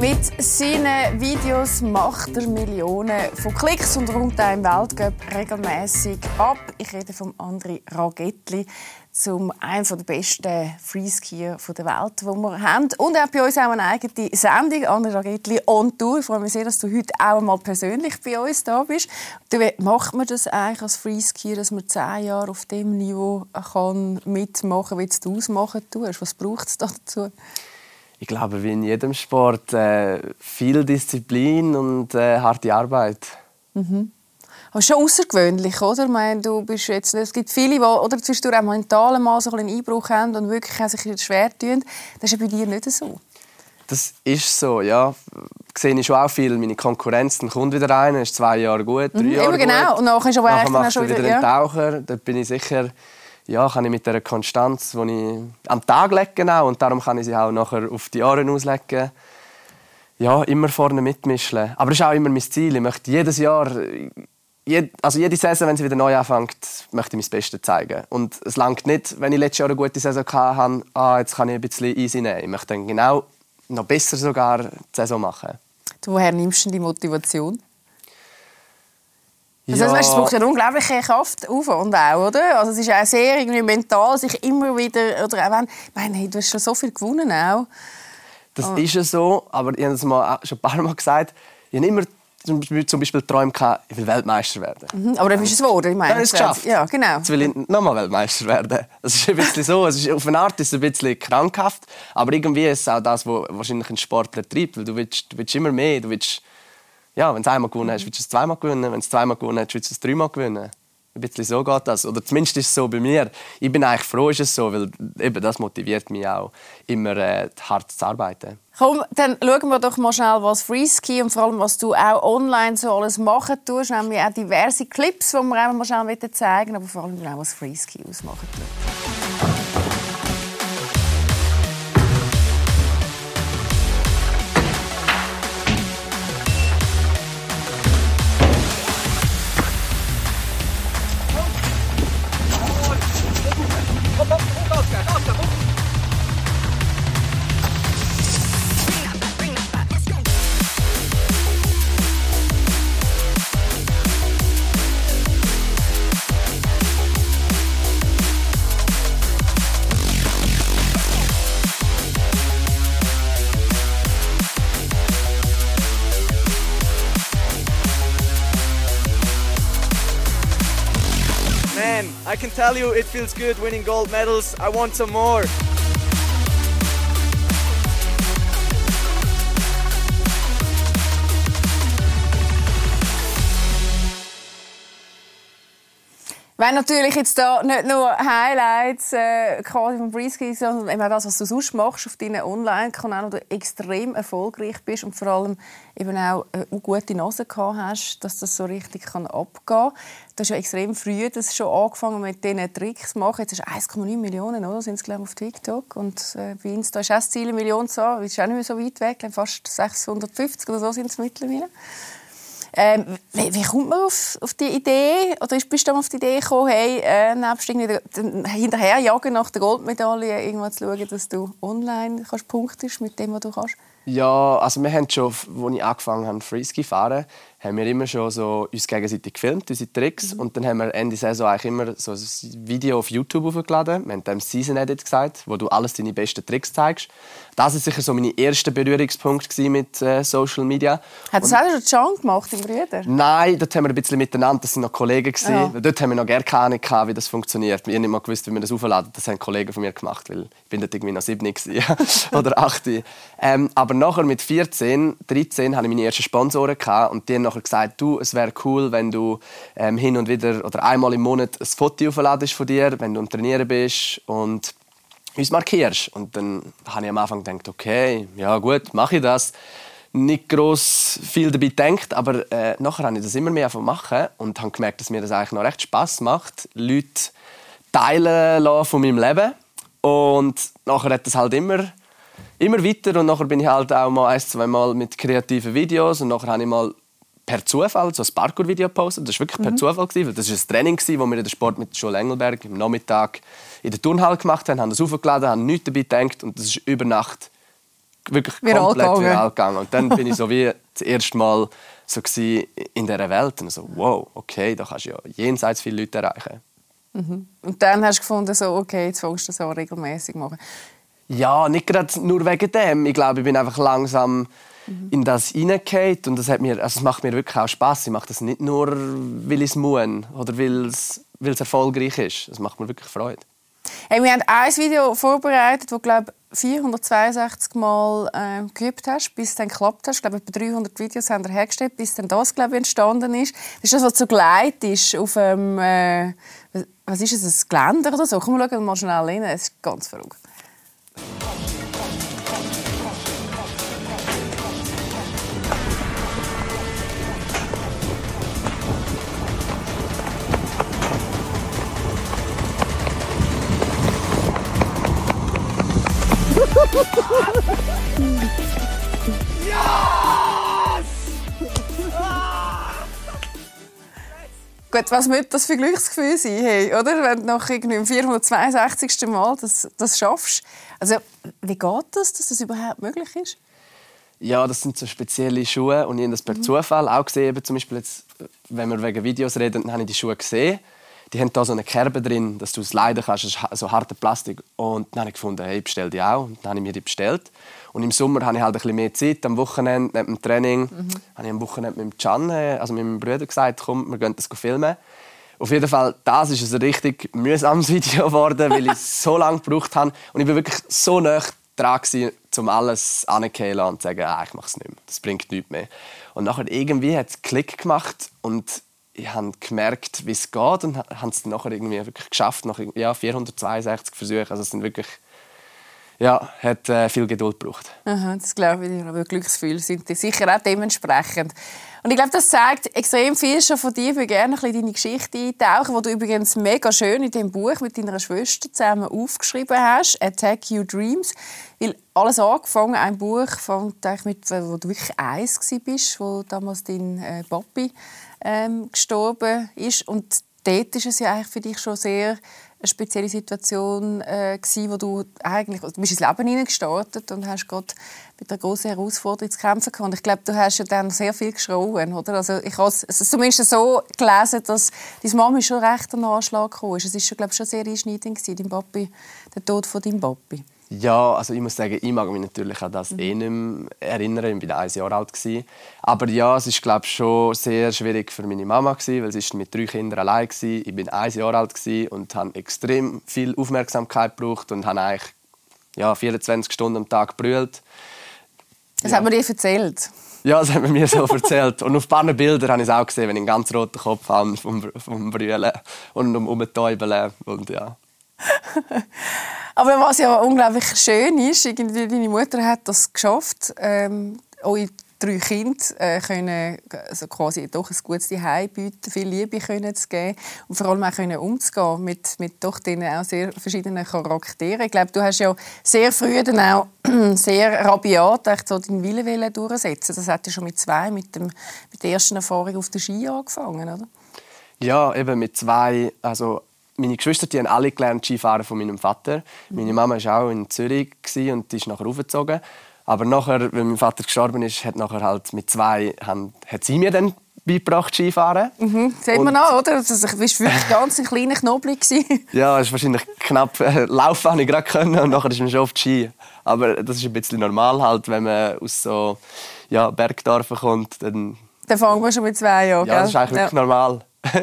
Mit seinen Videos macht er Millionen von Klicks und räumt auch im Weltcup regelmäßig ab. Ich rede von André Ragettli, zum einem der besten Freeskier der Welt, die wir haben. Und er hat bei uns auch eine eigene Sendung, André Ragettli on Tour. Ich freue mich sehr, dass du heute auch einmal persönlich bei uns da bist. Wie macht man das eigentlich als Freeskier, dass man zehn Jahre auf dem Niveau kann mitmachen kann, wie du es ausmachen tust? Was braucht es dazu? Ich glaube, wie in jedem Sport, äh, viel Disziplin und äh, harte Arbeit. Mhm. Das ist schon außergewöhnlich, oder? Ich meine, du bist jetzt, es gibt viele, die oder zwischendurch auch mental mal so einen Einbruch haben und wirklich sich schwer tun. Das ist ja bei dir nicht so. Das ist so, ja. Ich sehe schon auch viel. Meine Konkurrenz dann kommt wieder rein, ist zwei Jahre gut, drei mhm, Jahre genau. gut. Und nachher ist aber nachher macht schon wieder, wieder einen Taucher. Da bin ich sicher ja, kann ich mit der Konstanz, die ich am Tag lege, genau, und darum kann ich sie auch nachher auf die Jahre auslegen, ja, immer vorne mitmischen. Aber das ist auch immer mein Ziel. Ich möchte jedes Jahr, also jede Saison, wenn sie wieder neu anfängt, möchte ich mein Bestes zeigen. Und es langt nicht, wenn ich letztes Jahr eine gute Saison hatte, ah, jetzt kann ich ein bisschen easy nehmen. Ich möchte dann genau noch besser sogar die Saison machen. woher nimmst du die Motivation? Also, ja. weißt, es braucht eine unglaubliche Kraft auf und auch, oder? Also es ist auch sehr irgendwie mental, sich immer wieder, oder auch wenn, ich meine, hey, du hast schon so viel gewonnen auch. Das oh. ist ja so, aber ich habe es mal schon ein paar Mal gesagt, ich habe immer zum Beispiel geträumt, ich will Weltmeister werden. Mhm, aber dann bist du es geworden, ich meine. Dann ist es geschafft. Ja, genau. Jetzt will ich nochmal Weltmeister werden. Das ist ein bisschen so. Es ist, auf eine Art ist es ein bisschen krankhaft, aber irgendwie ist es auch das, was wahrscheinlich ein Sportler treibt, weil du willst, du willst immer mehr, du willst ja, wenn du einmal gewonnen hast, willst du es zweimal gewinnen. Wenn du es zweimal gewonnen hast, willst du es dreimal gewinnen. Ein bisschen so geht das. Oder zumindest ist es so bei mir. Ich bin eigentlich froh, ist es so, weil eben das motiviert mich auch, immer äh, hart zu arbeiten. Komm, dann schauen wir doch mal schnell, was Freeski und vor allem, was du auch online so alles machen tust. Nämlich auch diverse Clips, die wir auch mal schnell zeigen aber vor allem auch, was Freeski ausmachen tut. Can tell you it feels good winning gold medals. I want some more. Wenn natürlich jetzt da nicht nur Highlights äh, quasi vom Freeski, sondern eben das, was du sonst machst auf deinen Online-Kanälen, wo du extrem erfolgreich bist und vor allem eben auch eine gute Nase gehabt hast, dass das so richtig kann abgehen kann. Du hast ja extrem früh das schon angefangen mit diesen Tricks zu machen. Jetzt hast du 1,9 Millionen, oder? Sind es, glaube ich, auf TikTok. Und äh, bei Insta ist auch das Ziel, eine Million zu haben. Das ist auch nicht mehr so weit weg. Fast 650 oder so sind es mittlerweile. Ähm, wie, wie, kommt man auf, auf, die Idee? Oder bist du auf die Idee gekommen, hey, äh, nebst hinterher jagen nach der Goldmedaille, irgendwann zu schauen, dass du online kannst punktest mit dem, was du kannst? Ja, also wir haben schon, als ich angefangen habe, Freeski fahren, haben wir immer schon so uns gegenseitig gefilmt, unsere Tricks. Mhm. Und dann haben wir Ende Saison eigentlich immer so ein Video auf YouTube hochgeladen. Wir haben dem Season Edit gesagt, wo du alles deine besten Tricks zeigst. Das war sicher so mein erster Berührungspunkt mit äh, Social Media. Hat das auch schon John gemacht, im Brüder? Nein, dort haben wir ein bisschen miteinander, das sind noch Kollegen. Ja. Dort haben wir noch gar keine Ahnung, wie das funktioniert. Ich habe nicht mal gewusst, wie man das aufladen. Das haben Kollegen von mir gemacht, weil ich bin dort irgendwie noch sieben oder acht. Ähm, aber nachher mit 14, 13 hatte ich meine ersten Sponsoren und die nachher gesagt, du, es wäre cool, wenn du ähm, hin und wieder oder einmal im Monat ein Foto aufladest von dir, wenn du am Trainieren bist und uns markierst. Und dann habe ich am Anfang gedacht, okay, ja gut, mache ich das. Nicht groß viel dabei gedacht, aber äh, nachher habe ich das immer mehr machen und habe gemerkt, dass mir das eigentlich noch recht Spaß macht, Leute teilen von meinem Leben. Und nachher hat das halt immer immer weiter und nachher bin ich halt auch mal ein, zwei Mal mit kreativen Videos und nachher habe ich mal per Zufall so ein Parkour-Video gepostet. Das war wirklich per mhm. Zufall. Gewesen, das war ein Training, das wir in der Sport mit der Schule Engelberg am Nachmittag in der Turnhalle gemacht haben, haben das aufgeladen, haben nichts dabei gedacht und das ist über Nacht wirklich Viral komplett gegangen. viral gegangen. Und dann bin ich so wie das erste Mal so in dieser Welt und so, wow, okay, da kannst du ja jenseits viele Leute erreichen. Und dann hast du gefunden, so, okay, jetzt fängst du das auch regelmäßig machen. Ja, nicht gerade nur wegen dem. Ich glaube, ich bin einfach langsam in das hineingefallen und das hat mir, also es macht mir wirklich auch Spaß. Ich mache das nicht nur, weil ich es muss oder weil es, erfolgreich ist. Es macht mir wirklich Freude. Hey, wir haben ein Video vorbereitet, das glaube 462 Mal ähm, geübt hast, bis es dann geklappt hast. Ich glaube, etwa 300 Videos haben wir hergestellt, bis dann das glaube ich, entstanden ist. Das ist das, was so geleitet ist auf ähm, äh, was ist es, ein Geländer oder so? Komm, wir schauen mal schnell rein. Es ist ganz verrückt. Gut, was wird das für Glücksgefühl sein, hey, oder? Wenn du nach irgendwie im 462. Mal das, das schaffst. Also, wie geht das, dass das überhaupt möglich ist? Ja, das sind so spezielle Schuhe und ich habe das per Zufall auch gesehen. Eben Zum Beispiel jetzt, wenn wir wegen Videos reden, dann habe ich die Schuhe gesehen. Die haben da so eine Kerbe drin, dass du es leiden kannst. So harte Plastik. Und dann habe ich gefunden, hey, bestell die auch. Und dann habe ich mir die bestellt. Und im Sommer habe ich halt ein bisschen mehr Zeit. Am Wochenende, neben dem Training, habe ich am Wochenende mit dem Can, äh, also mit meinem Bruder gesagt, komm, wir gehen das filmen. Auf jeden Fall, das ist ein richtig mühsames Video geworden, weil ich so lange gebraucht habe. Und ich war wirklich so nah dran, um alles anzukehlen und zu sagen, ah, ich mache es nicht mehr. Das bringt nichts mehr. Und nachher irgendwie hat es Klick gemacht und ich habe gemerkt, wie es geht und habe es nachher irgendwie wirklich geschafft, nach ja, 462 Versuchen. Also es sind wirklich, ja, hat äh, viel Geduld gebraucht. Aha, das glaube ich. Aber Glücksgefühle sind die sicher auch dementsprechend. Und ich glaube, das zeigt extrem viel schon von dir. Ich würde gerne ein bisschen deine Geschichte eintauchen, die du übrigens mega schön in dem Buch mit deiner Schwester zusammen aufgeschrieben hast, «Attack Your Dreams». Weil alles angefangen, ein Buch, fängt eigentlich mit, wo du wirklich eins bist, wo damals dein äh, Papi ähm, gestorben ist. Und dort ist es ja eigentlich für dich schon sehr eine spezielle Situation äh, gewesen, wo du eigentlich du bist ins Leben hineingestartet und hast gerade mit einer großen Herausforderung zu kämpfen gehabt. Und ich glaube, du hast ja dann sehr viel geschrauen, oder? Also ich habe es also zumindest so gelesen, dass deine Mama schon recht an Anschlag gekommen. Es ist schon, glaube ich, schon sehr einschneidend gewesen, dein Papi, der Tod von deinem Papi. Ja, also ich muss sagen, ich mag mich natürlich an das eh nicht mehr erinnern. Ich war ein Jahr alt. Gewesen. Aber ja, es ist glaube ich, schon sehr schwierig für meine Mama, gewesen, weil sie ist mit drei Kindern allein war. Ich bin ein Jahr alt gewesen und habe extrem viel Aufmerksamkeit gebraucht und habe eigentlich ja, 24 Stunden am Tag gebrüllt. Das Ja. hat man dir erzählt. Ja, das hat man mir so erzählt. Und auf ein paar Bildern habe ich es auch gesehen, wenn ich einen ganz roten Kopf habe vom, vom Brüllen und um Umtäubeln. Und ja. Aber was ja unglaublich schön ist, irgendwie deine Mutter hat das geschafft, ähm, eure drei Kinder äh, können also quasi doch ein gutes Zuhause bieten, viel Liebe können zu geben und vor allem auch können umzugehen mit, mit doch den auch sehr verschiedenen Charakteren. Ich glaube, du hast ja sehr früh dann auch sehr rabiat so deinen Willen wollen durchsetzen. Das hat ja schon mit zwei, mit, dem, mit der ersten Erfahrung auf der Ski angefangen, oder? Ja, eben mit zwei. Also meine Geschwister die haben alle gelernt Skifahren von meinem Vater. Meine Mama war auch in Zürich und die ist nachher aufgezogen. Aber nachher, wenn mein Vater gestorben ist, hat nachher halt mit zwei haben, hat sie mir dann beigebracht Skifahren. Mhm. Sieht man an, oder? Also, du warst wirklich ganz ein kleiner gewesen. Ja, es ist wahrscheinlich knapp. Äh, laufen habe ich gerade können und nachher ist man schon auf die Ski. Aber das ist ein bisschen normal halt, wenn man aus so ja, Bergdorfen kommt. Dann, Dann fangen wir schon mit zwei Jahren. ja, das ist gell? eigentlich wirklich normal.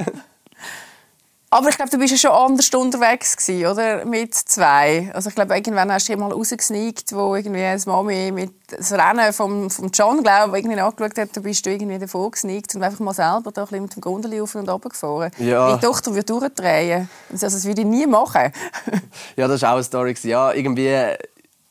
Aber ich glaube, du bist ja schon anders unterwegs gewesen, oder? Mit zwei. Also ich glaube, irgendwann hast du dich mal rausgesneakt, wo irgendwie das Mami mit das Rennen vom, vom John, glaube ich, irgendwie angeschaut hat, da bist du irgendwie davor gesneakt und einfach mal selber da ein bisschen mit dem Gondeli auf und runter gefahren. Ja. Meine Tochter würde durchdrehen. Also das würde ich nie machen. Ja, das war auch eine Story. Ja, irgendwie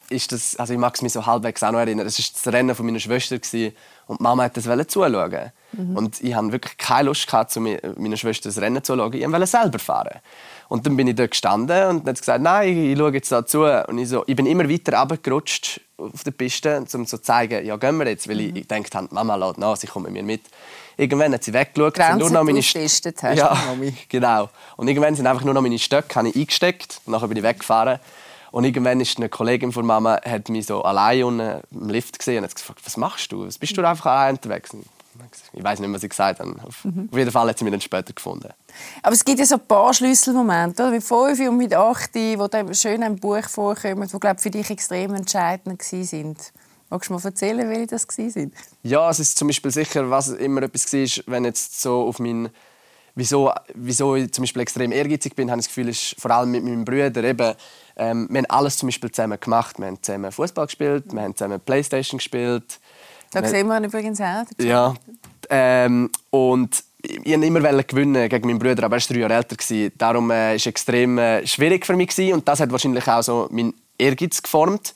ist das, also ich mag es mich so halbwegs auch noch erinnern, es war das Rennen von meiner Schwester gewesen, und Mama hat das zuschauen. Und ich hatte wirklich keine Lust, gehabt, zu meiner Schwester das Rennen zu schauen. Ich wollte selber fahren. Und dann bin ich dort gestanden und dann hat gesagt, nein, ich schaue jetzt da zu. Und ich, so, ich bin immer weiter runtergerutscht auf der Piste, um so zu zeigen, ja, gehen wir jetzt. Weil ich, ich gedacht habe, Mama lässt nach, sie kommt mit mir mit. Irgendwann hat sie weggeschaut. sind nur noch meine hast ja, Mami. genau. Und irgendwann sind einfach nur noch meine Stöcke habe ich eingesteckt und nachher bin ich weggefahren. Und irgendwann ist eine Kollegin von Mama hat mich so allein unten im Lift gesehen und hat gefragt, was machst du? Was bist du einfach allein unterwegs? Ich weiß nicht, was ich gesagt habe. Auf, mhm. jeden Fall hat sie mich dann später gefunden. Aber es gibt ja so ein paar Schlüsselmomente, oder? mit 5 und mit 8, die dann schön im Buch vorkommen, die glaub, für dich extrem entscheidend waren. Magst du mal erzählen, welche das waren? Ja, es ist zum Beispiel sicher, was immer etwas war, wenn jetzt so auf meinen wieso, wieso ich zum Beispiel extrem ehrgeizig bin, habe ich das Gefühl, ist vor allem mit meinem Bruder eben, ähm, wir haben alles zum Beispiel zusammen gemacht. Wir haben zusammen Fußball gespielt, wir haben zusammen Playstation gespielt. Da wir, sehen wir übrigens auch. Dazu. Ja. Ähm, und ich wollte immer gewinnen gegen meinen Bruder, aber er war drei Jahre älter. Darum war äh, es extrem äh, schwierig für mich. Und das hat wahrscheinlich auch so meinen Ehrgeiz geformt.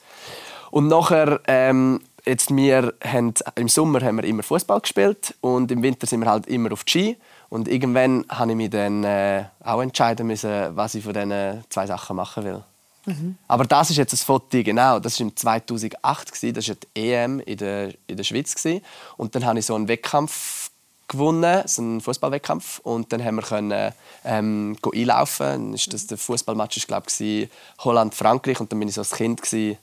Und nachher, ähm, jetzt wir haben, im Sommer haben wir immer Fußball gespielt und im Winter sind wir halt immer auf die Ski. Und irgendwann habe ich mich dann äh, auch entscheiden müssen, was ich von diesen zwei Sachen machen will. Mhm. Aber das ist jetzt ein Foto, genau, das war im 2008, gewesen, das war die EM in der, in der Schweiz. Gewesen. Und dann habe ich so einen Wettkampf gewonnen, so einen Fußballwettkampf. Und dann haben wir können, ähm, einlaufen. Dann ist das der Fußballmatch, glaube ich, Holland-Frankreich. Und dann bin ich so ein Kind gewesen,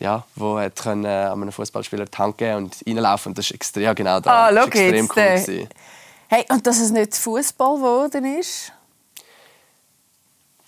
ja, wo hat können, äh, an einem Fußballspieler die Hand geben und reinlaufen. Und das ist extrem, ja, genau, das ah, ist extrem cool. Gewesen. Hey, und dass es nicht Fußball geworden ist?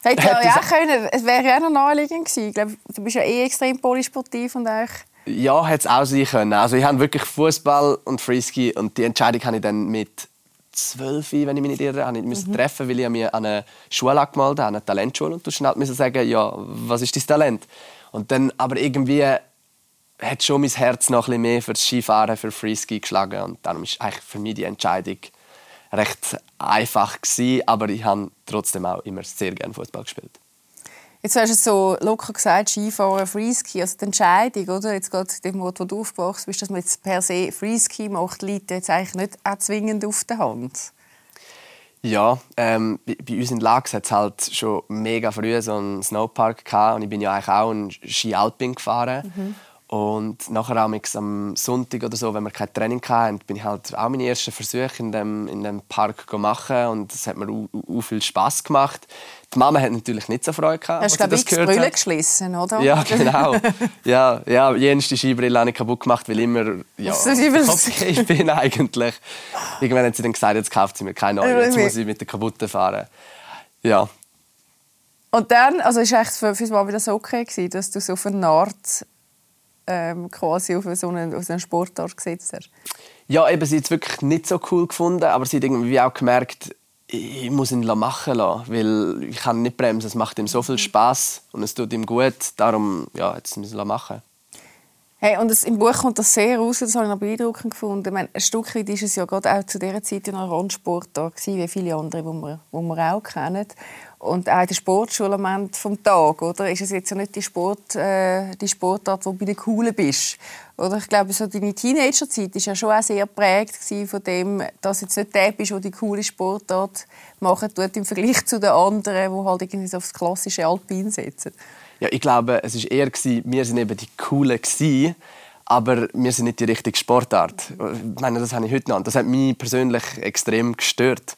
Hätte ja, ja können. Es wäre ja noch naheliegend gewesen. Ich glaube, du bist ja eh extrem polysportiv und eigentlich... Ja, hätte es auch sein können. Also ich habe wirklich Fußball und Freeski und die Entscheidung habe ich dann mit zwölf, wenn ich mich nicht irre, habe ich mhm. treffen, weil ich mich an eine Schule angemeldet habe, an eine Talentschule und du schnell müssen sagen, ja, was ist dein Talent? Und dann aber irgendwie hat schon mein Herz noch ein bisschen mehr für das Skifahren, für Freeski geschlagen und darum ist eigentlich für mich die Entscheidung recht einfach gewesen, aber ich habe trotzdem auch immer sehr gerne Fußball gespielt. Jetzt hast du so locker gesagt, Skifahren, Freeski, also die Entscheidung, oder? Jetzt gerade dem Ort, wo du aufgewachsen bist, dass man jetzt per se Freeski macht, liegt jetzt eigentlich nicht auch zwingend auf der Hand. Ja, ähm, bei, uns in Lax hat es halt schon mega früh so einen Snowpark gehabt und ich bin ja eigentlich auch ein Ski-Alpin gefahren. Mhm. Und nachher am Sonntag oder so, wenn wir kein Training hatten, bin ich halt auch meine ersten Versuche in dem, in dem Park machen und es hat mir auch viel Spaß gemacht. Die Mama hat natürlich nicht so Freude gehabt. Hast du, die Brille geschlossen, oder? Ja, genau. ja, ja, jenste Skibrille habe ich kaputt gemacht, weil immer ja, ich bin eigentlich. Irgendwann hat sie dann gesagt, jetzt kauft sie mir keine neue, jetzt muss ich mit der kaputten fahren. Ja. Und dann, also ist es für, für Mal wieder so okay gewesen, dass du so auf eine Art ähm, quasi auf so einen, auf einen Sportart gesetzt hast? Ja, eben, sie hat es wirklich nicht so cool gefunden, aber sie hat irgendwie auch gemerkt, ich muss ihn machen lassen, weil ich kann nicht bremsen. Es macht ihm so viel Spaß und es tut ihm gut. Darum, ja, müssen wir es machen. Hey, und das, im Buch kommt das sehr raus, das habe ich noch beeindruckend gefunden. Meine, ein Stück weit war es ja gerade auch zu dieser Zeit ein Randsportart, wie viele andere, die wir, die wir auch kennen. Und auch in der Sportschule am des Tages, oder? Ist es jetzt ja nicht die, Sport, äh, die Sportart, wo du bei den Coolen bist. Oder ich glaube, so deine Teenagerzeit war ja schon auch sehr geprägt von dem, dass du jetzt nicht der bist, der die coole Sportart machen tut, im Vergleich zu den anderen, die halt irgendwie so auf das klassische Alpin setzen. Ja, ich glaube, es war eher, wir sind eben die Coolen aber wir sind nicht die richtige Sportart. Ich meine, das habe ich heute noch. Das hat mich persönlich extrem gestört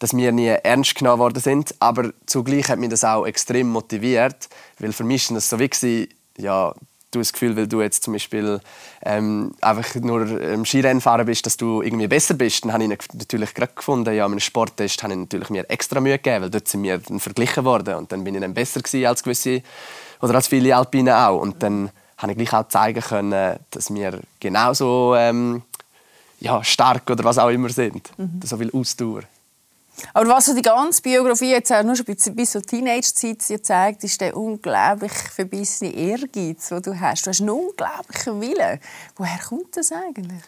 dass wir nie ernst genommen worden sind. Aber zugleich hat mich das auch extrem motiviert, weil für mich war das so wie, ja, du das Gefühl, weil du jetzt zum Beispiel ähm, einfach nur im Skirennen fahren bist, dass du irgendwie besser bist, dann habe ich natürlich gerade gefunden, ja, einem Sporttest habe ich natürlich mir extra Mühe gegeben, weil dort sind wir dann verglichen worden und dann bin ich dann besser als gewisse oder als viele Alpine auch und dann habe ich gleich auch zeigen können, dass wir genauso ähm, ja, stark oder was auch immer sind, mhm. so viel Ausdauer. Aber was so die ganze Biografie jetzt auch nur schon bis, zur Teenage-Zeit zeigt, ist der unglaublich verbissene Ehrgeiz, den du hast. Du hast einen unglaublichen Willen. Woher kommt das eigentlich?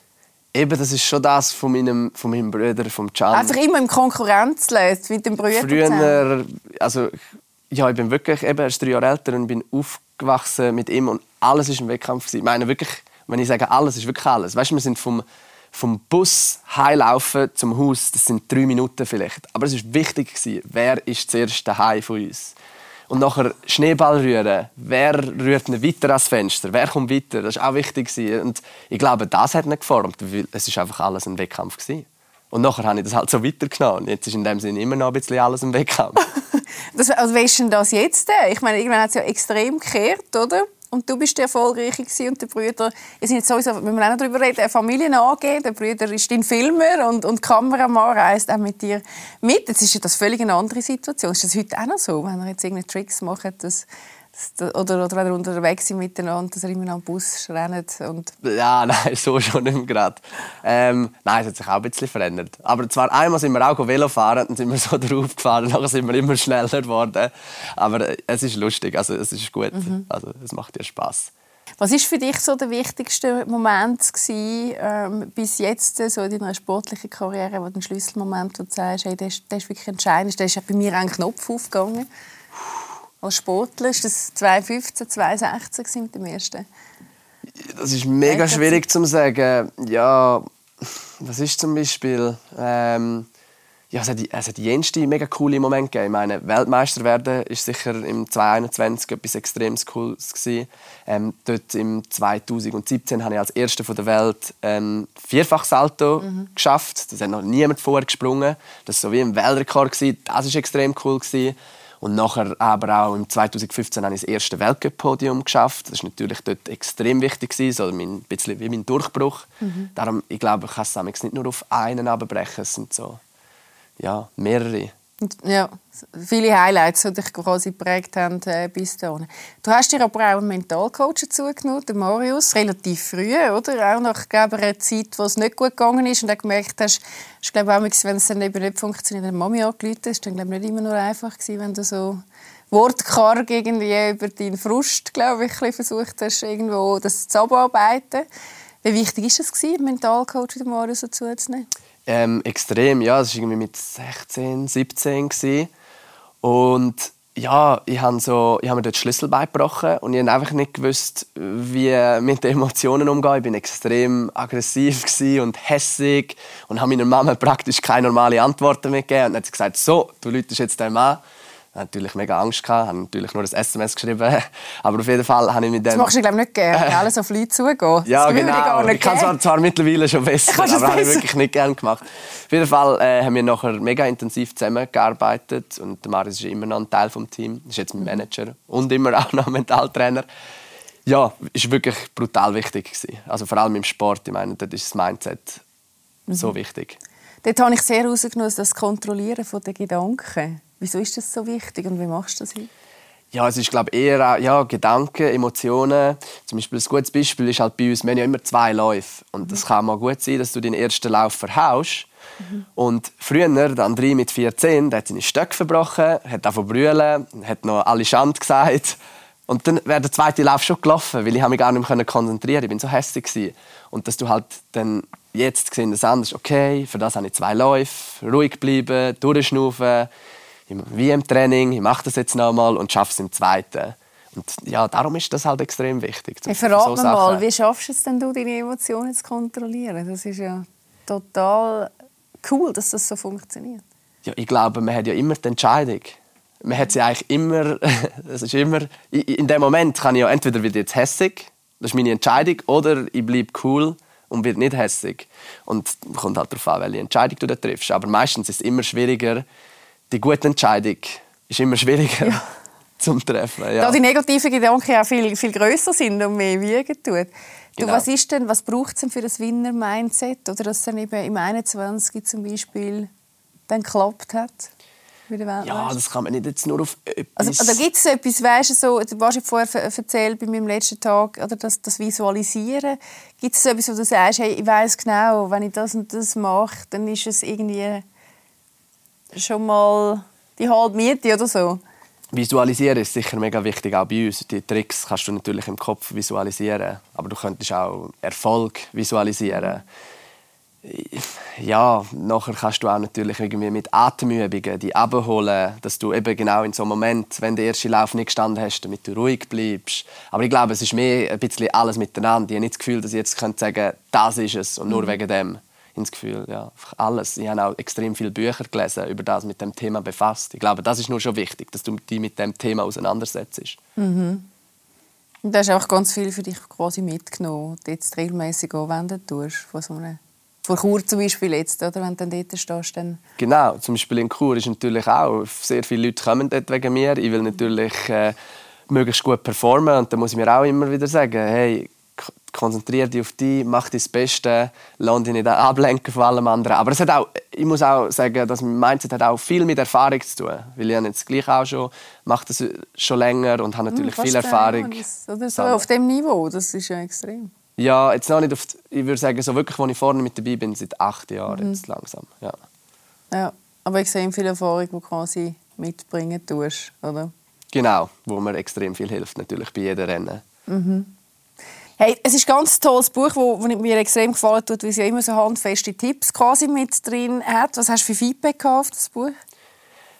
Eben, das ist schon das von meinem, von meinem Bruder, vom Can. Einfach immer im Konkurrenz mit dem Bruder Früher, also ja, ich bin wirklich, eben, er ist drei Jahre älter und bin aufgewachsen mit ihm und alles war ein Wettkampf. Ich meine wirklich, wenn ich sage alles, ist wirklich alles. Weißt, wir sind vom vom Bus heilaufen zum Haus, das sind drei Minuten vielleicht. Aber es war wichtig, wer ist zuerst daheim von uns. Und nachher Schneeball rühren. Wer rührt ihn weiter ans Fenster? Wer kommt weiter? Das war auch wichtig. Und ich glaube, das hat ihn geformt, weil es ist einfach alles ein Wettkampf war. Und nachher habe ich das halt so weitergenommen. Jetzt ist in dem Sinne immer noch ein bisschen alles im Wettkampf. das, also, wie ist denn das jetzt? Ich meine, irgendwann hat es ja extrem gekehrt, oder? Und du bist der Erfolgreiche und der Brüder, ihr sind jetzt sowieso, wenn wir auch noch darüber reden, eine Familie angehen. Der Brüder ist dein Filmer und, und Kameramann reist auch mit dir mit. Jetzt ist ja das völlig eine andere Situation. Ist das heute auch noch so, wenn ihr jetzt irgendeine Tricks macht, dass oder, oder wenn ihr unterwegs sind miteinander, dass ihr immer noch am Bus rennt? Und ja, nein, so schon nicht gerade. Ähm, nein, es hat sich auch ein bisschen verändert. Aber zwar einmal sind wir auch Velo fahren, dann sind wir so drauf gefahren, nachher sind wir immer schneller geworden. Aber äh, es ist lustig, also es ist gut, mhm. also es macht dir Spaß. Was ist für dich so der wichtigste Moment gewesen, ähm, bis jetzt so in deiner sportlichen Karriere, wo der Schlüsselmoment, wo du sagst, hey, ist, der ist wirklich entscheidend, der ist bei mir ein Knopf aufgegangen? Als Sportler? Ist das 2015, 2016 mit dem ersten? Das ist mega schwierig zu sagen. Ja, was ist zum Beispiel? Ähm, ja, es hat, es hat jenste mega coole Momente gegeben. Ich meine, Weltmeister werden ist sicher im 2021 etwas extrem Cooles gewesen. Ähm, dort im 2017 habe ich als Erster von der Welt ein Vierfachsalto mhm. geschafft. Das hat noch niemand vorher gesprungen. Das war so wie ein Weltrekord gewesen. Das ist extrem cool gewesen. Und nachher aber auch im 2015 habe ich das erste Weltcup-Podium geschafft. Das war natürlich dort extrem wichtig, so ein bisschen wie mein Durchbruch. Mhm. Darum, ich glaube, ich kann es nicht nur auf einen abbrechen, es sind so ja, mehrere. Ja, viele Highlights, die dich quasi geprägt haben äh, bis dahin. Du hast dir aber auch einen Mentalcoach dazugenommen, den Marius, relativ früh, oder? Auch nach glaube einer Zeit, wo es nicht gut gegangen ist und du gemerkt hast, ich glaube auch, wenn es dann eben nicht funktioniert, dann Mami angerufen ist, dann glaube ich nicht immer nur einfach gewesen, wenn du so wortkarg irgendwie über deinen Frust, glaube ich, versucht hast, irgendwo das zu abarbeiten. Wie wichtig ist es gewesen, Mentalcoach den Marius dazuzunehmen? Ähm, extrem, ja. Das war irgendwie mit 16, 17 gewesen. Und ja, ich habe so, hab mir dort Schlüssel beigebrochen und ich habe einfach nicht gewusst, wie mit den Emotionen umgehen. Ich bin extrem aggressiv und hässig und habe meiner Mama praktisch keine normale Antworten mehr gegeben. Und dann hat gesagt, so, du läutest jetzt deinem Mann natürlich mega Angst gehabt, habe natürlich nur ein SMS geschrieben, aber auf jeden Fall habe ich mit dem... Das machst du glaube nicht gerne, äh, alles auf Leute zugehen. Ja, genau. Ich, ich kann zwar, zwar mittlerweile schon besser, aber habe ich wirklich nicht gerne gemacht. Auf jeden Fall äh, haben wir nachher mega intensiv zusammengearbeitet und Marius ist immer noch ein Teil des Teams, ist jetzt mein Manager und immer auch noch Mentaltrainer. Ja, ist wirklich brutal wichtig gewesen. Also vor allem im Sport, ich meine, dort ist das Mindset mhm. so wichtig. Dort habe ich sehr herausgenommen, das Kontrollieren der Gedanken. Wieso ist das so wichtig und wie machst du das heute? Ja, es ist glaube eher ja, Gedanken, Emotionen. Zum Beispiel ein gutes Beispiel ist halt bei uns, wir haben ja immer zwei Läufe. Und es mhm. kann mal gut sein, dass du den ersten Lauf verhaust. Mhm. Und früher, der André mit 14, der hat seine Stöcke verbrochen, hat davon brüllen, hat noch alle Schand gesagt. Und dann wäre der zweite Lauf schon gelaufen, weil ich mich gar nicht mehr konzentrieren konnte. Ich war so hässlich. Und dass du halt dann jetzt gesehen das anders, okay, für das habe ich zwei Läufe, ruhig bleiben, durchschnaufen wie im Training, ich mache das jetzt nochmal und schaffe es im zweiten. Und ja, darum ist das halt extrem wichtig. Hey, verrat so mir mal, wie schaffst du es denn, du, deine Emotionen zu kontrollieren? Das ist ja total cool, dass das so funktioniert. Ja, ich glaube, man hat ja immer die Entscheidung. Man hat sie eigentlich immer, es ist immer, in dem Moment kann ich ja entweder wieder jetzt hässig, das ist meine Entscheidung, oder ich bleibe cool und werde nicht hässig. Und kommt halt darauf an, welche Entscheidung du da triffst. Aber meistens ist es immer schwieriger, die gute Entscheidung ist immer schwieriger ja. zum treffen. Ja. Da die negativen Gedanken auch viel, viel grösser sind und mehr wiegen tun. Du, genau. was ist denn, was braucht es denn für das Winner-Mindset oder dass es dann eben im 21 zum Beispiel dann geklappt hat? Ja, das kann man nicht jetzt nur auf etwas... Also, also gibt es etwas, weißt du, so, du hast vorher erzählt bei meinem letzten Tag, oder das, das Visualisieren. Gibt es etwas, wo du sagst, hey, ich weiß genau, wenn ich das und das mache, dann ist es irgendwie schon mal die halbe Miete oder so? Visualisieren ist sicher mega wichtig, auch bei uns. Die Tricks kannst du natürlich im Kopf visualisieren, aber du könntest auch Erfolg visualisieren. Ja, nachher kannst du auch natürlich irgendwie mit Atemübungen die abholen, dass du eben genau in so einem Moment, wenn der erste Lauf nicht gestanden hast, damit du ruhig bleibst. Aber ich glaube, es ist mehr ein bisschen alles miteinander. Ich habe nicht das Gefühl, dass ich jetzt sagen könnte, das ist es und nur mhm. wegen dem ins Gefühl, ja, alles. Ich habe auch extrem viele Bücher gelesen, über das mit dem Thema befasst. Ich glaube, das ist nur schon wichtig, dass du dich mit dem Thema auseinandersetzt. Mhm. Und du hast auch ganz viel für dich quasi mitgenommen, jetzt regelmäßig anwenden tust von so einem Vor Chur zum Beispiel jetzt, oder? wenn du dann dort stehst. Dann genau, zum Beispiel in Chur ist natürlich auch, sehr viele Leute kommen dort wegen mir. Ich will natürlich äh, möglichst gut performen und da muss ich mir auch immer wieder sagen, hey, konzentriere dich auf dich, mach das Beste, lass dich nicht ablenken von allem anderen. Aber es hat auch, ich muss auch sagen, dass mein Mindset hat auch viel mit Erfahrung zu tun. Weil ich jetzt gleich auch schon, mache das schon länger und habe natürlich hm, viel Erfahrung. Das, oder so auf dem Niveau, das ist ja extrem. Ja, jetzt noch nicht auf, ich würde sagen, so wirklich, wo ich vorne mit dabei bin, seit acht Jahren mhm. jetzt langsam. Ja. ja, aber ich sehe viel Erfahrung, die quasi mitbringen tust, oder? Genau, wo mir extrem viel hilft, natürlich bei jedem Rennen. Mhm. Hey, es ist ein ganz tolles Buch, das mir extrem gefallen tut, weil es ja immer so handfeste Tipps quasi mit drin hat. Was hast du für Feedback auf das Buch?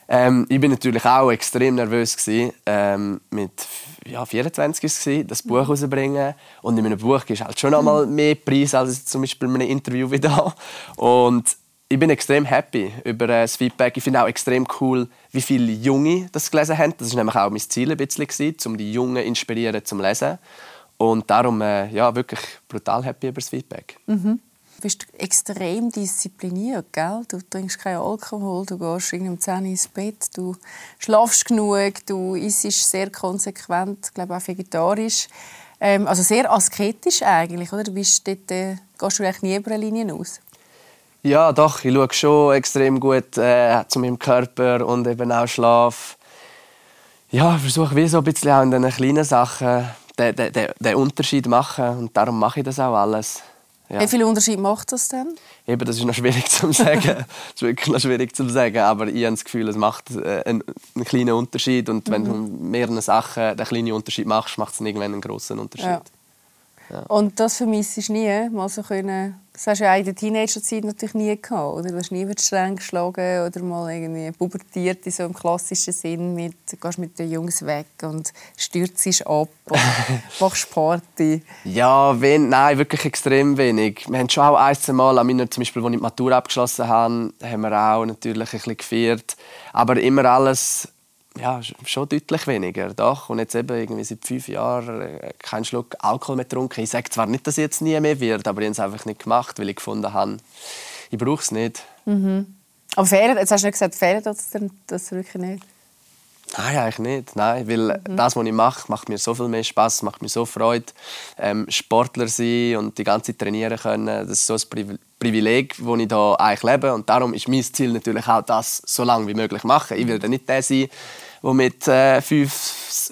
Ähm, ich bin natürlich auch extrem nervös gewesen, ähm, mit ja, 24 gewesen, das Buch herauszubringen. Und in meinem Buch ist halt schon einmal mehr Preis als zum Beispiel in einem Interview wieder. Und ich bin extrem happy über äh, das Feedback. Ich finde auch extrem cool, wie viele Junge das gelesen haben. Das war nämlich auch mein Ziel ein bisschen, um die Jungen inspirieren zum Lesen. Und darum äh, ja, wirklich brutal happy über das Feedback. Mhm. Du bist extrem diszipliniert, gell? Du trinkst keinen Alkohol, du gehst um 10 Uhr ins Bett, du schlafst genug, du isst sehr konsequent, glaube auch vegetarisch. Ähm, also sehr asketisch eigentlich, oder? Du bist dort, äh, gehst du eigentlich nie über eine Linie aus? Ja, doch. Ich schaue schon extrem gut äh, zu meinem Körper und eben auch Schlaf. Ja, ich versuche wie so ein bisschen auch in den kleinen Sachen den, den, den Unterschied machen. Und darum mache ich das auch alles. Ja. Wie viel Unterschied macht das denn? Eben, das ist noch schwierig zu sagen. das ist wirklich noch schwierig zu sagen. Aber ich habe das Gefühl, es macht äh, einen, einen kleinen Unterschied. Und wenn mhm. du mehreren Sachen den kleinen Unterschied machst, macht es irgendwann einen großen Unterschied. Ja. Ja. Und das vermisst du nie, mal so können das hast du ja in der Teenagerzeit natürlich nie gehabt, oder? Du hast nie über die Stränge geschlagen oder mal irgendwie pubertiert in so einem klassischen Sinn mit, gehst mit den Jungs weg und stürzt ab und machst Party. Ja, wen, nein, wirklich extrem wenig. Wir haben schon auch ein, zwei Mal, an meiner, zum Beispiel, als ich die Matur abgeschlossen habe, haben wir auch natürlich ein bisschen gefeiert. Aber immer alles ja, schon deutlich weniger, doch. Und jetzt eben irgendwie seit fünf Jahren äh, keinen Schluck Alkohol mehr getrunken. Ich sage zwar nicht, dass es jetzt nie mehr wird, aber ich habe es einfach nicht gemacht, weil ich gefunden habe, ich brauche es nicht. Mhm. Aber fehlen, jetzt hast du nicht gesagt, fehlt das, das wirklich nicht? Nein, eigentlich nicht. Nein, weil mhm. das, was ich mache, macht mir so viel mehr Spaß, macht mir so Freude. Ähm, Sportler sein und die ganze Zeit trainieren können, das ist so ein Privileg, das ich hier eigentlich lebe. Und darum ist mein Ziel natürlich auch, das so lange wie möglich machen. Ich will dann nicht der sein, der mit äh, 5,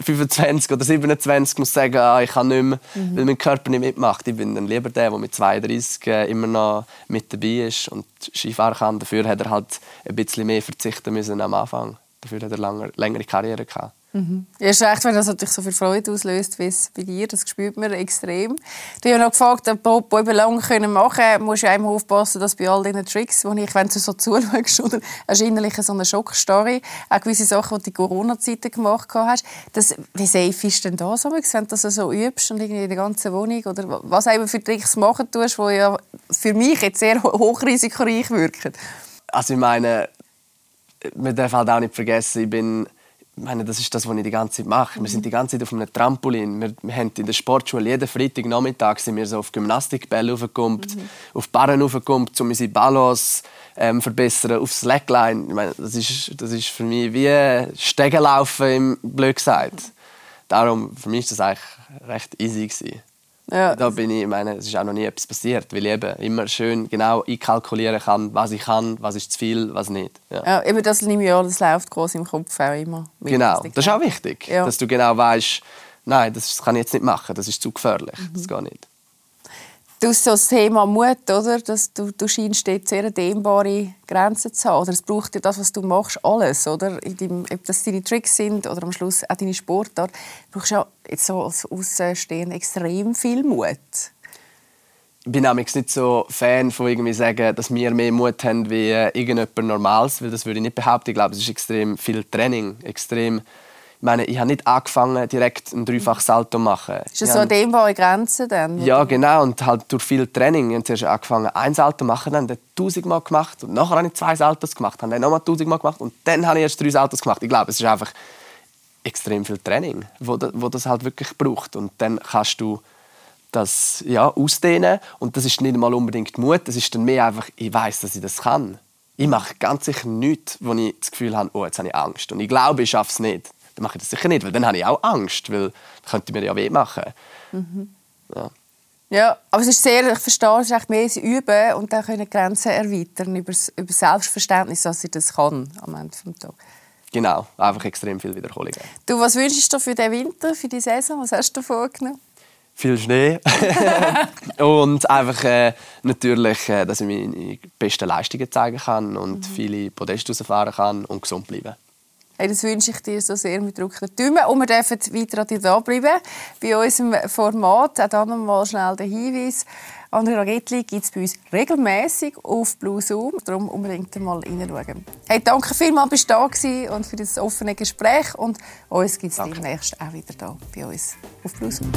25 oder 27 muss sagen, ah, ich kann nicht mehr, mhm. weil mein Körper nicht mitmacht. Ich bin dann lieber der, der mit 32 äh, immer noch mit dabei ist und Skifahren kann. Dafür hat er halt ein bisschen mehr verzichten müssen am Anfang. Dafür hat er lange, längere Karriere gehabt. Mhm. Ja, ist recht, wenn das natürlich so viel Freude auslöst, wie es bei dir, das spürt man extrem. Du hast noch gefragt, ob Bob eben lange können machen können. musst du immer aufpassen, dass bei all diesen Tricks, die ich, wenn du so zuschaust, oder hast innerlich so eine Schockstory, auch gewisse Sachen, die du in Corona-Zeiten gemacht hast, das, wie safe ist denn das, wenn du das so übst und irgendwie in der ganzen Wohnung, oder was eben für Tricks machen tust, die ja für mich jetzt sehr hochrisikoreich wirken? Also ich meine, man darf halt auch nicht vergessen, ich bin ich meine, das ist das, was ich die ganze Zeit mache. Wir sind die ganze Zeit auf einem Trampolin. Wir, wir haben in der Sportschule jeden Freitagnachmittag sind wir so auf Gymnastikbälle aufgekommen, mhm. auf Barren aufgekommen, um unsere Balance ähm, verbessern, auf Slackline. Ich meine, das ist, das ist für mich wie Stegenlaufen im blöd gesagt. Darum für mich ist das eigentlich recht easy gewesen. Ja. Da bin ich, ich meine, es ist auch noch nie etwas passiert, weil ich eben immer schön genau einkalkulieren kann, was ich kann, was ist zu viel, was nicht. Ja, ja eben das nehme ich an, das läuft groß im Kopf auch immer. Genau, das ist auch wichtig, ja. dass du genau weißt, nein, das kann ich jetzt nicht machen, das ist zu gefährlich, mhm. das geht nicht. Du hast das Thema Mut, oder? Dass du, du scheinst dort sehr dehnbare Grenzen zu haben. Oder es braucht dir das, was du machst, alles, oder? In deinem, ob das deine Tricks sind oder am Schluss auch deine Sportart. Du brauchst ja jetzt so als Außenstehender extrem viel Mut. Ich bin nämlich nicht so Fan von irgendwie sagen, dass wir mehr Mut haben wie äh, irgendjemand Normales, weil das würde ich nicht behaupten. Ich glaube, es ist extrem viel Training, extrem ich meine, ich habe nicht angefangen, direkt ein dreifach Salto zu machen. Ist das so eine dehnbare Grenze dann? Ja, genau. Und halt durch viel Training. Ich habe zuerst angefangen, ein Salto zu machen, dann tausendmal gemacht. Und nachher habe ich zwei Saltos gemacht, dann nochmal tausendmal gemacht. Und dann habe ich erst drei Saltos gemacht. Ich glaube, es ist einfach extrem viel Training, wo, wo das halt wirklich braucht. Und dann kannst du das ja, ausdehnen. Und das ist nicht mal unbedingt Mut, das ist dann mehr einfach, ich weiß, dass ich das kann. Ich mache ganz sicher nichts, wo ich das Gefühl habe, oh, jetzt habe ich Angst. Und ich glaube, ich schaffe es nicht. Dann mache ich das sicher nicht, weil dann habe ich auch Angst, weil das könnte mir ja weh machen. Mhm. Ja. Ja, aber es ist sehr, ich verstehe, es ist echt mehr das Üben und dann können Grenzen erweitern über, das, über Selbstverständnis, dass ich das kann am Ende des Tages. Genau, einfach extrem viel Wiederholungen. Du, was wünschst du für den Winter, für die Saison? Was hast du vorgenommen? Viel Schnee. und einfach äh, natürlich, äh, dass ich meine besten Leistungen zeigen kann und mhm. viele Podeste fahren kann und gesund bleiben. Hey, das wünsche ich dir so sehr mit Druck der Daumen. Und wir dürfen weiter an dir da bleiben. Bei unserem Format, auch hier nochmal schnell der Hinweis, Andrea Ragetli gibt es bei uns regelmäßig auf Blue Zoom. Darum unbedingt mal reinschauen. Hey, danke vielmals, bist du da und für das offene Gespräch. Und uns gibt es demnächst auch wieder da bei uns auf Blue Zoom.